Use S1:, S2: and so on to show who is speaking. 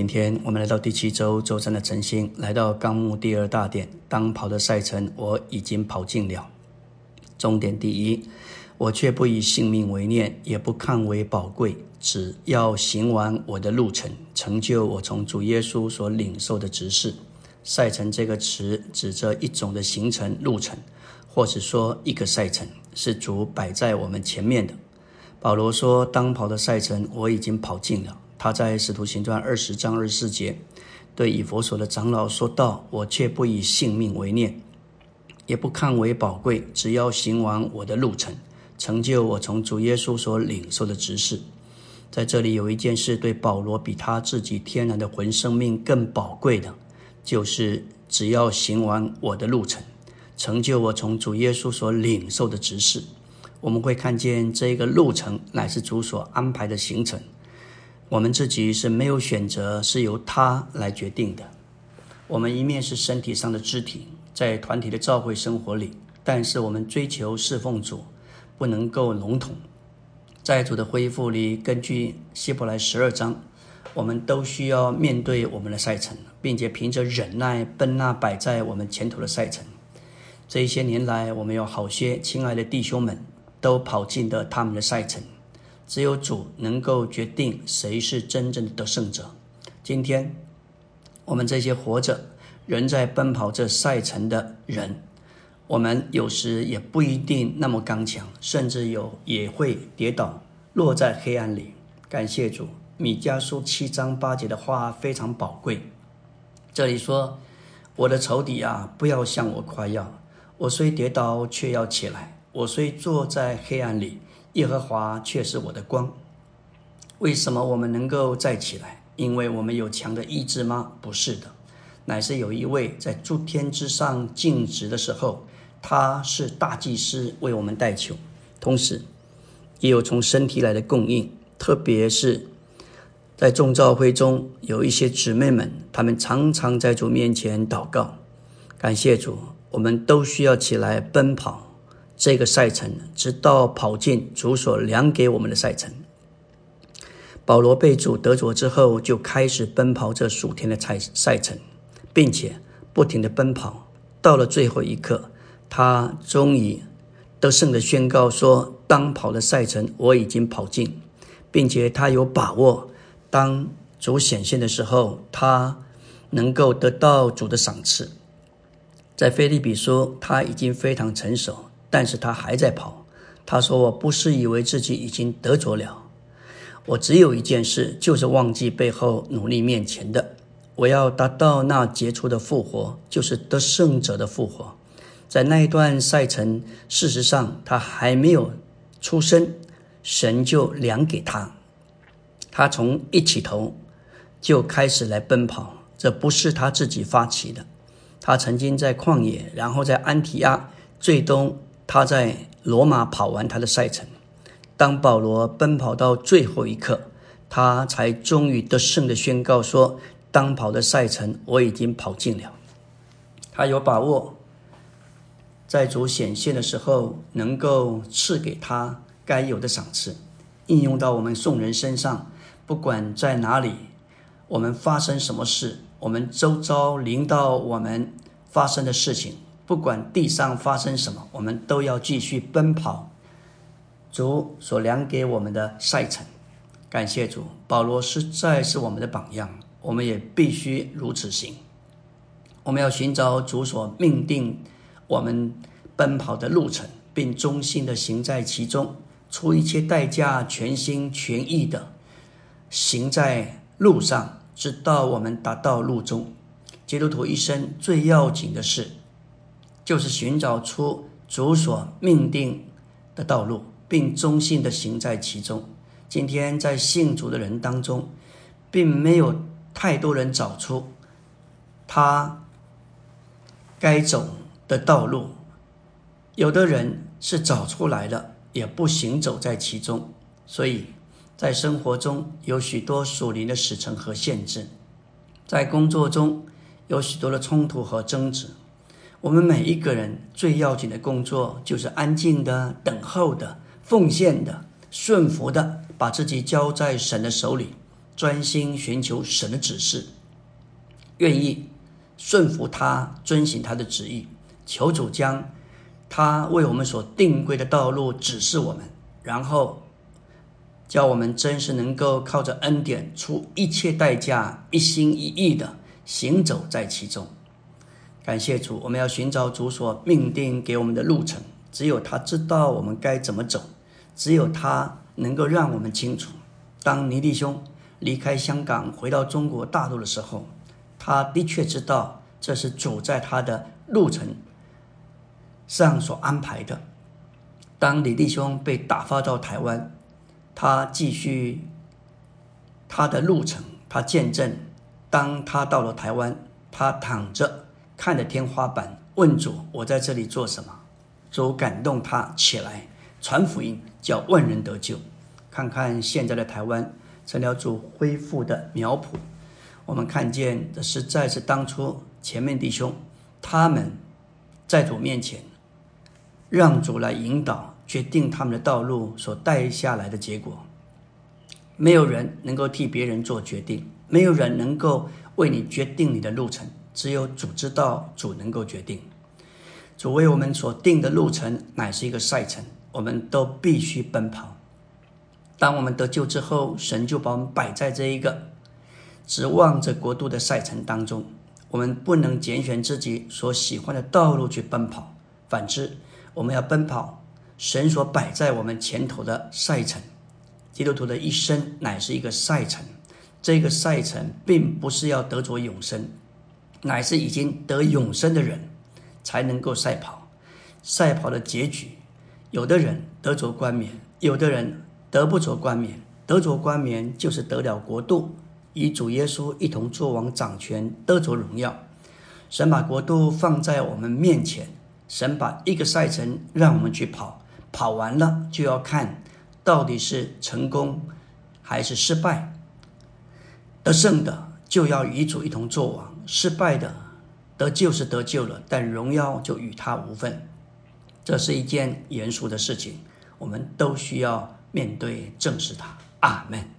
S1: 今天我们来到第七周周三的晨星，来到纲目第二大点。当跑的赛程我已经跑尽了，终点第一，我却不以性命为念，也不看为宝贵，只要行完我的路程，成就我从主耶稣所领受的职事。赛程这个词指着一种的行程路程，或是说一个赛程是主摆在我们前面的。保罗说：“当跑的赛程我已经跑尽了。”他在使徒行传二十章二十四节对以佛所的长老说道：“我却不以性命为念，也不看为宝贵，只要行完我的路程，成就我从主耶稣所领受的职事。”在这里有一件事对保罗比他自己天然的魂生命更宝贵的，就是只要行完我的路程，成就我从主耶稣所领受的职事。我们会看见这个路程乃是主所安排的行程。我们自己是没有选择，是由他来决定的。我们一面是身体上的肢体，在团体的召会生活里，但是我们追求侍奉主，不能够笼统。在主的恢复里，根据希伯来十二章，我们都需要面对我们的赛程，并且凭着忍耐奔那摆在我们前头的赛程。这些年来，我们有好些亲爱的弟兄们都跑进了他们的赛程。只有主能够决定谁是真正的得胜者。今天，我们这些活着、仍在奔跑这赛程的人，我们有时也不一定那么刚强，甚至有也会跌倒，落在黑暗里。感谢主，米迦书七章八节的话非常宝贵。这里说：“我的仇敌啊，不要向我夸耀。我虽跌倒，却要起来；我虽坐在黑暗里。”耶和华却是我的光。为什么我们能够再起来？因为我们有强的意志吗？不是的，乃是有一位在诸天之上静止的时候，他是大祭司为我们代求，同时也有从身体来的供应。特别是在众召会中，有一些姊妹们，她们常常在主面前祷告。感谢主，我们都需要起来奔跑。这个赛程，直到跑进主所量给我们的赛程。保罗被主得着之后，就开始奔跑这数天的赛赛程，并且不停的奔跑。到了最后一刻，他终于得胜的宣告说：“当跑的赛程我已经跑尽，并且他有把握，当主显现的时候，他能够得到主的赏赐。”在菲利比说，他已经非常成熟。但是他还在跑。他说：“我不是以为自己已经得着了，我只有一件事，就是忘记背后努力面前的。我要达到那杰出的复活，就是得胜者的复活。在那一段赛程，事实上他还没有出生，神就量给他。他从一起头就开始来奔跑，这不是他自己发起的。他曾经在旷野，然后在安提阿，最终。”他在罗马跑完他的赛程，当保罗奔跑到最后一刻，他才终于得胜的宣告说：“当跑的赛程我已经跑尽了。”他有把握，在主显现的时候，能够赐给他该有的赏赐，应用到我们众人身上。不管在哪里，我们发生什么事，我们周遭临到我们发生的事情。不管地上发生什么，我们都要继续奔跑。主所量给我们的赛程，感谢主。保罗实在是我们的榜样，我们也必须如此行。我们要寻找主所命定我们奔跑的路程，并忠心的行在其中，出一切代价，全心全意的行在路上，直到我们达到路中。基督徒一生最要紧的是。就是寻找出主所命定的道路，并忠心的行在其中。今天在信主的人当中，并没有太多人找出他该走的道路。有的人是找出来了，也不行走在其中。所以在生活中有许多属灵的使臣和限制，在工作中有许多的冲突和争执。我们每一个人最要紧的工作，就是安静的等候的、奉献的、顺服的，把自己交在神的手里，专心寻求神的指示，愿意顺服他，遵行他的旨意。求主将他为我们所定规的道路指示我们，然后叫我们真是能够靠着恩典，出一切代价，一心一意的行走在其中。感谢主，我们要寻找主所命定给我们的路程。只有他知道我们该怎么走，只有他能够让我们清楚。当尼弟兄离开香港回到中国大陆的时候，他的确知道这是主在他的路程上所安排的。当李弟兄被打发到台湾，他继续他的路程，他见证。当他到了台湾，他躺着。看着天花板，问主：“我在这里做什么？”主感动他起来传福音，叫万人得救。看看现在的台湾，成了主恢复的苗圃。我们看见的实在是当初前面弟兄他们在主面前，让主来引导，决定他们的道路所带下来的结果。没有人能够替别人做决定，没有人能够为你决定你的路程。只有主知道，主能够决定。主为我们所定的路程乃是一个赛程，我们都必须奔跑。当我们得救之后，神就把我们摆在这一个指望着国度的赛程当中。我们不能拣选自己所喜欢的道路去奔跑，反之，我们要奔跑神所摆在我们前头的赛程。基督徒的一生乃是一个赛程，这个赛程并不是要得着永生。乃是已经得永生的人，才能够赛跑。赛跑的结局，有的人得着冠冕，有的人得不着冠冕。得着冠冕，就是得了国度，与主耶稣一同作王掌权，得着荣耀。神把国度放在我们面前，神把一个赛程让我们去跑，跑完了就要看到底是成功还是失败。得胜的就要与主一同作王。失败的得救是得救了，但荣耀就与他无份。这是一件严肃的事情，我们都需要面对正视它。阿门。